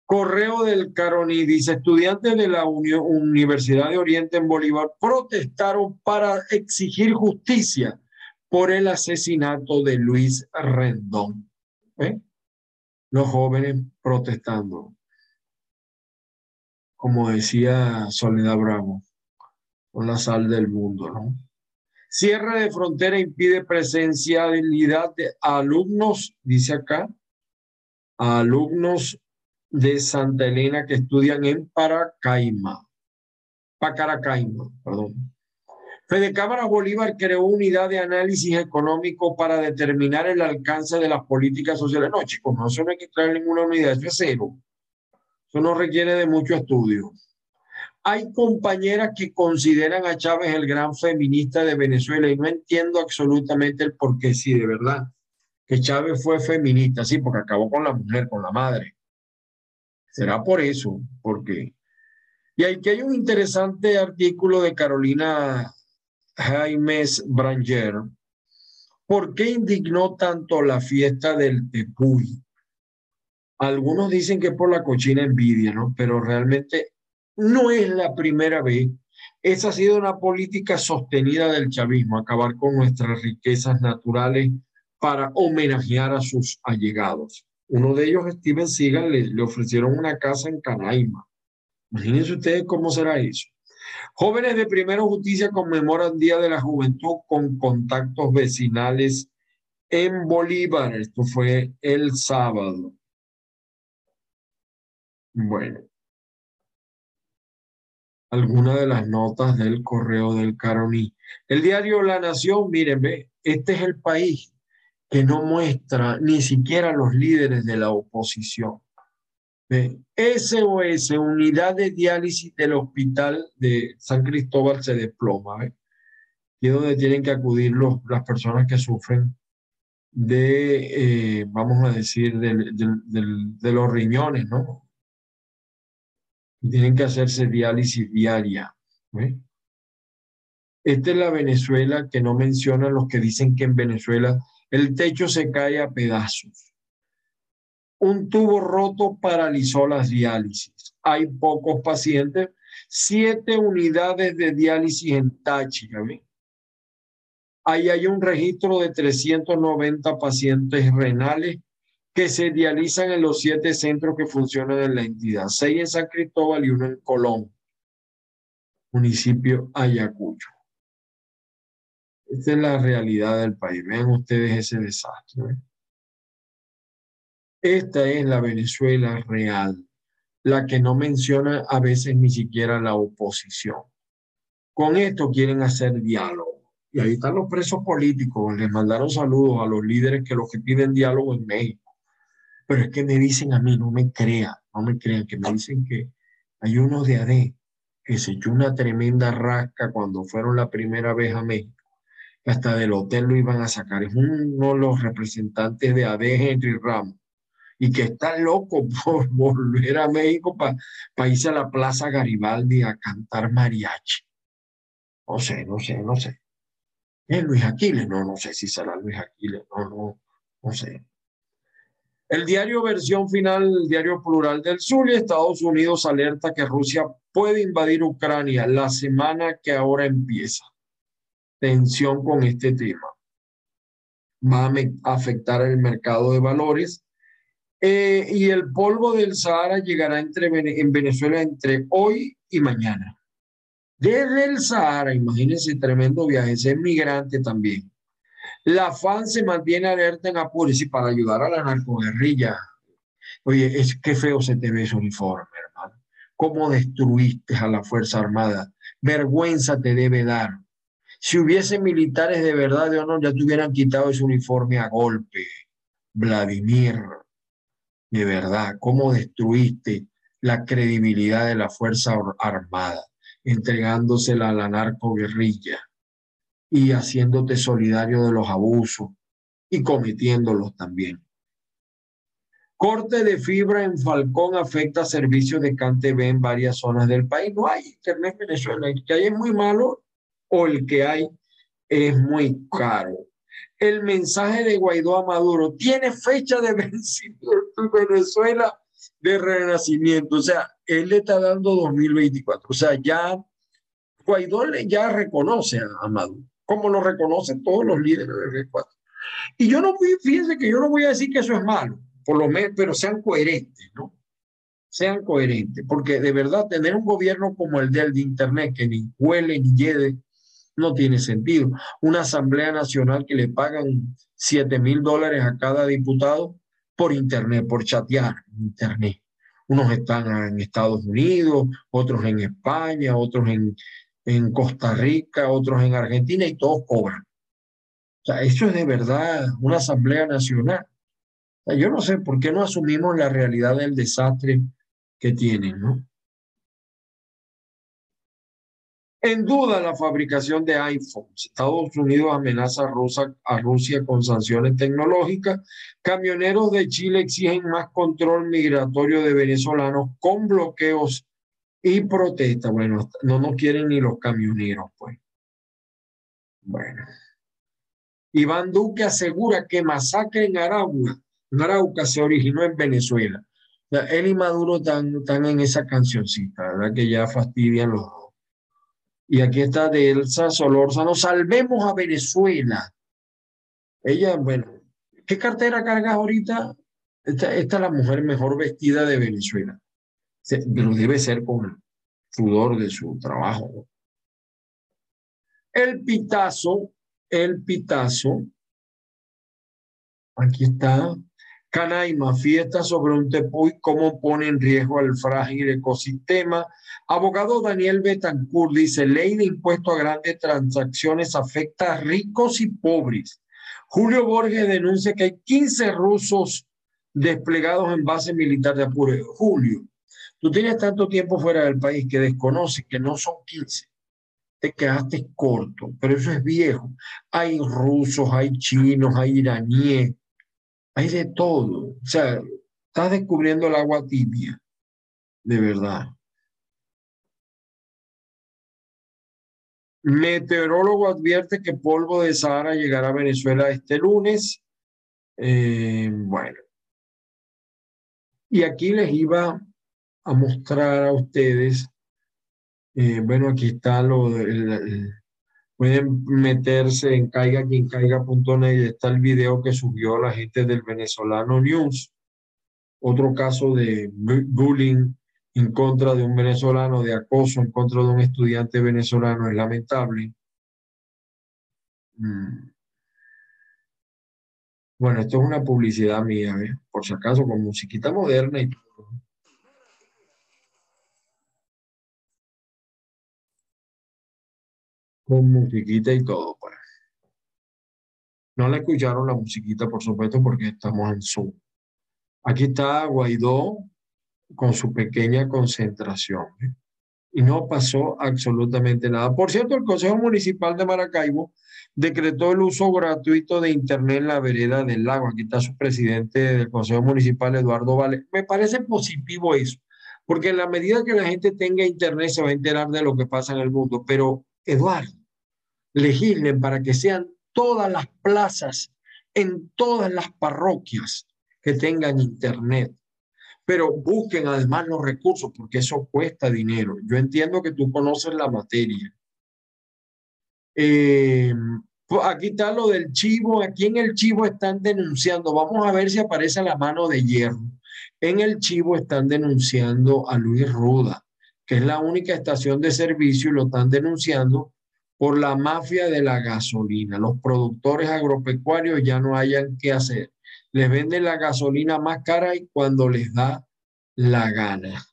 Correo del Caroni dice, estudiantes de la Universidad de Oriente en Bolívar protestaron para exigir justicia por el asesinato de Luis Rendón. ¿Eh? Los jóvenes protestando como decía Soledad Bravo, con la sal del mundo, ¿no? Cierre de frontera impide presencialidad de alumnos, dice acá, alumnos de Santa Elena que estudian en Paracaima, Pacaracaima, perdón. Fede Cámara Bolívar creó unidad de análisis económico para determinar el alcance de las políticas sociales. No, chicos, no, eso no hay que crear ninguna unidad, eso es cero. Eso no requiere de mucho estudio. Hay compañeras que consideran a Chávez el gran feminista de Venezuela y no entiendo absolutamente el por qué, sí, de verdad, que Chávez fue feminista, sí, porque acabó con la mujer, con la madre. Será por eso, porque... Y aquí hay un interesante artículo de Carolina Jaimes Branger. ¿Por qué indignó tanto la fiesta del Tepuy? Algunos dicen que por la cochina envidia, ¿no? Pero realmente no es la primera vez. Esa ha sido una política sostenida del chavismo, acabar con nuestras riquezas naturales para homenajear a sus allegados. Uno de ellos, Steven Seagal, le, le ofrecieron una casa en Canaima. Imagínense ustedes cómo será eso. Jóvenes de Primera Justicia conmemoran Día de la Juventud con contactos vecinales en Bolívar. Esto fue el sábado. Bueno, alguna de las notas del correo del Caroní. El diario La Nación, miren, ve, este es el país que no muestra ni siquiera los líderes de la oposición. SOS, unidad de diálisis del hospital de San Cristóbal, se desploma. Y es donde tienen que acudir los, las personas que sufren de, eh, vamos a decir, de los riñones, ¿no? tienen que hacerse diálisis diaria. Esta es la Venezuela que no menciona los que dicen que en Venezuela el techo se cae a pedazos. Un tubo roto paralizó las diálisis. Hay pocos pacientes, siete unidades de diálisis en Táchira. Ahí hay un registro de 390 pacientes renales que se dializan en los siete centros que funcionan en la entidad, seis en San Cristóbal y uno en Colón, municipio Ayacucho. Esta es la realidad del país. Vean ustedes ese desastre. Esta es la Venezuela real, la que no menciona a veces ni siquiera la oposición. Con esto quieren hacer diálogo. Y ahí están los presos políticos. Les mandaron saludos a los líderes que los que piden diálogo en México. Pero es que me dicen a mí, no me crean, no me crean, que me dicen que hay unos de AD que se echó una tremenda rasca cuando fueron la primera vez a México. Hasta del hotel lo iban a sacar. Es uno de los representantes de AD, Henry Ramos, y que está loco por volver a México para irse a la Plaza Garibaldi a cantar mariachi. No sé, no sé, no sé. ¿Es Luis Aquiles? No, no sé si será Luis Aquiles. No, no, no sé. El diario versión final, el diario plural del sur y Estados Unidos alerta que Rusia puede invadir Ucrania la semana que ahora empieza. Tensión con este tema. Va a afectar el mercado de valores eh, y el polvo del Sahara llegará entre, en Venezuela entre hoy y mañana. Desde el Sahara, imagínense, tremendo viaje, es migrante también. La FAN se mantiene alerta en Apures y para ayudar a la narcoguerrilla. Oye, es que feo se te ve ese uniforme, hermano. ¿Cómo destruiste a la Fuerza Armada? Vergüenza te debe dar. Si hubiese militares de verdad de honor, ya te hubieran quitado ese uniforme a golpe. Vladimir, de verdad, ¿cómo destruiste la credibilidad de la Fuerza Armada, entregándosela a la narcoguerrilla y haciéndote solidario de los abusos y cometiéndolos también? Corte de fibra en Falcón afecta servicios de CanTV en varias zonas del país. No hay internet en Venezuela. El que hay es muy malo o el que hay es muy caro. El mensaje de Guaidó a Maduro tiene fecha de vencimiento en Venezuela de renacimiento. O sea, él le está dando 2024. O sea, ya Guaidó ya reconoce a, Maduro, como lo reconocen todos los líderes del G4. Y yo no fíjense que yo no voy a decir que eso es malo por lo menos, pero sean coherentes, ¿no? Sean coherentes, porque de verdad tener un gobierno como el del de Internet que ni huele ni lleve, no tiene sentido. Una Asamblea Nacional que le pagan 7 mil dólares a cada diputado por Internet, por chatear Internet. Unos están en Estados Unidos, otros en España, otros en, en Costa Rica, otros en Argentina y todos cobran. O sea, eso es de verdad una Asamblea Nacional. Yo no sé por qué no asumimos la realidad del desastre que tienen, ¿no? En duda la fabricación de iPhones. Estados Unidos amenaza a Rusia con sanciones tecnológicas. Camioneros de Chile exigen más control migratorio de venezolanos con bloqueos y protestas. Bueno, no nos quieren ni los camioneros, pues. Bueno. Iván Duque asegura que masacre en Aragua Arauca se originó en Venezuela. él y Maduro están, en esa cancioncita, ¿verdad? Que ya fastidian los. Y aquí está de Elsa Solórzano, salvemos a Venezuela. Ella, bueno, ¿qué cartera cargas ahorita? Esta, es la mujer mejor vestida de Venezuela. Pero debe ser con sudor de su trabajo. El pitazo, el pitazo, aquí está, Canaima, fiesta sobre un tepuy, cómo pone en riesgo el frágil ecosistema. Abogado Daniel Betancourt dice, ley de impuesto a grandes transacciones afecta a ricos y pobres. Julio Borges denuncia que hay 15 rusos desplegados en base militar de Apure. Julio, tú tienes tanto tiempo fuera del país que desconoces que no son 15. Te quedaste corto, pero eso es viejo. Hay rusos, hay chinos, hay iraníes, hay de todo. O sea, estás descubriendo el agua tibia, de verdad. Meteorólogo advierte que polvo de Sahara llegará a Venezuela este lunes. Eh, bueno. Y aquí les iba a mostrar a ustedes, eh, bueno, aquí está lo del Pueden meterse en caiga quien caiga.net y está el video que subió la gente del venezolano News. Otro caso de bullying en contra de un venezolano, de acoso en contra de un estudiante venezolano, es lamentable. Mm. Bueno, esto es una publicidad mía, ¿eh? por si acaso, con musiquita moderna y todo. Con musiquita y todo, pues. No le escucharon la musiquita, por supuesto, porque estamos en Zoom. Aquí está Guaidó con su pequeña concentración. ¿eh? Y no pasó absolutamente nada. Por cierto, el Consejo Municipal de Maracaibo decretó el uso gratuito de Internet en la vereda del lago. Aquí está su presidente del Consejo Municipal, Eduardo Vale. Me parece positivo eso, porque en la medida que la gente tenga Internet se va a enterar de lo que pasa en el mundo. Pero Eduardo, legislen para que sean todas las plazas en todas las parroquias que tengan internet. Pero busquen además los recursos porque eso cuesta dinero. Yo entiendo que tú conoces la materia. Eh, pues aquí está lo del chivo. Aquí en el chivo están denunciando. Vamos a ver si aparece la mano de hierro. En el chivo están denunciando a Luis Ruda, que es la única estación de servicio y lo están denunciando por la mafia de la gasolina. Los productores agropecuarios ya no hayan qué hacer. Les venden la gasolina más cara y cuando les da la gana.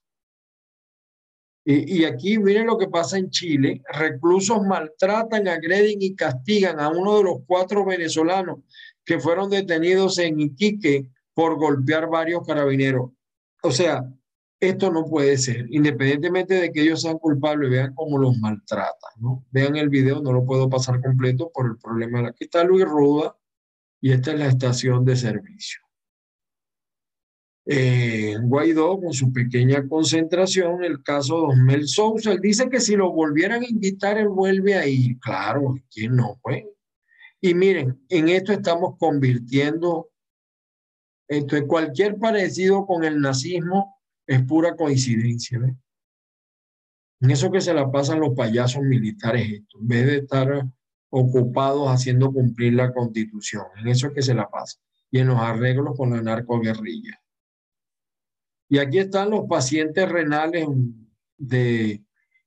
Y, aquí miren lo que pasa en Chile. Reclusos maltratan, agreden y castigan a uno de los cuatro venezolanos que fueron detenidos en Iquique por golpear varios carabineros. O sea, esto no puede ser, independientemente de que ellos sean culpables, vean cómo los maltratan, ¿no? Vean el video, no lo puedo pasar completo por el problema. Aquí está Luis Ruda y esta es la estación de servicio. Eh, Guaidó con su pequeña concentración, el caso de Osmel Sousa, él dice que si lo volvieran a invitar, él vuelve a ir. Claro, ¿quién no? Pues? Y miren, en esto estamos convirtiendo, esto es cualquier parecido con el nazismo es pura coincidencia. En eso que se la pasan los payasos militares, en vez de estar ocupados haciendo cumplir la constitución, en eso que se la pasa, y en los arreglos con la narcoguerrilla. Y aquí están los pacientes renales de,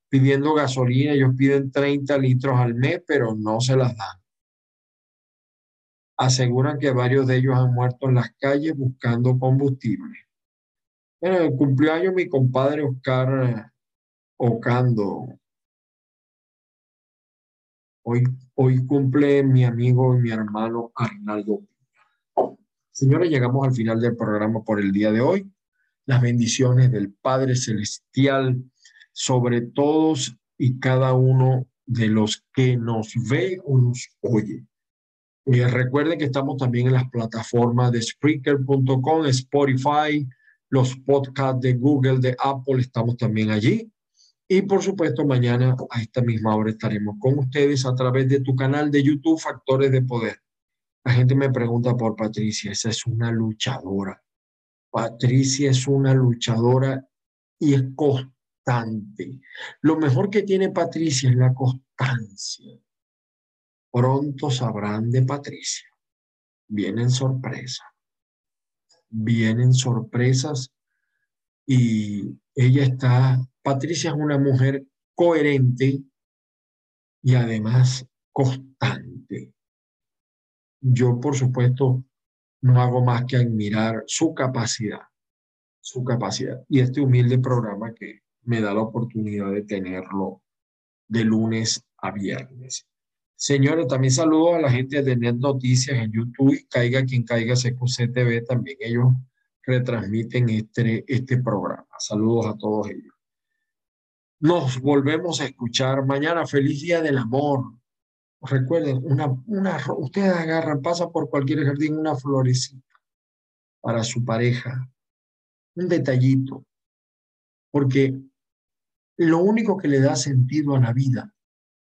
pidiendo gasolina. Ellos piden 30 litros al mes, pero no se las dan. Aseguran que varios de ellos han muerto en las calles buscando combustible. Bueno, el cumpleaños mi compadre Oscar Ocando. Hoy, hoy cumple mi amigo y mi hermano Arnaldo. Señores, llegamos al final del programa por el día de hoy las bendiciones del Padre Celestial sobre todos y cada uno de los que nos ve o nos oye. Y recuerden que estamos también en las plataformas de Spreaker.com, Spotify, los podcasts de Google, de Apple, estamos también allí. Y por supuesto, mañana a esta misma hora estaremos con ustedes a través de tu canal de YouTube, Factores de Poder. La gente me pregunta por Patricia, esa es una luchadora. Patricia es una luchadora y es constante. Lo mejor que tiene Patricia es la constancia. Pronto sabrán de Patricia. Vienen sorpresas. Vienen sorpresas y ella está, Patricia es una mujer coherente y además constante. Yo, por supuesto, no hago más que admirar su capacidad, su capacidad y este humilde programa que me da la oportunidad de tenerlo de lunes a viernes. Señores, también saludo a la gente de Net Noticias en YouTube, caiga quien caiga CQC TV, también ellos retransmiten este, este programa. Saludos a todos ellos. Nos volvemos a escuchar mañana. Feliz Día del Amor. Recuerden, una, una, ustedes agarran, pasa por cualquier jardín una florecita para su pareja, un detallito, porque lo único que le da sentido a la vida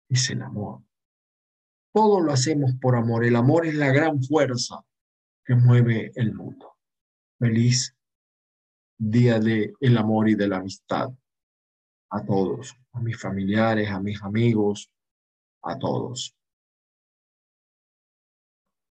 es el amor. Todo lo hacemos por amor. El amor es la gran fuerza que mueve el mundo. Feliz día del el amor y de la amistad a todos, a mis familiares, a mis amigos, a todos.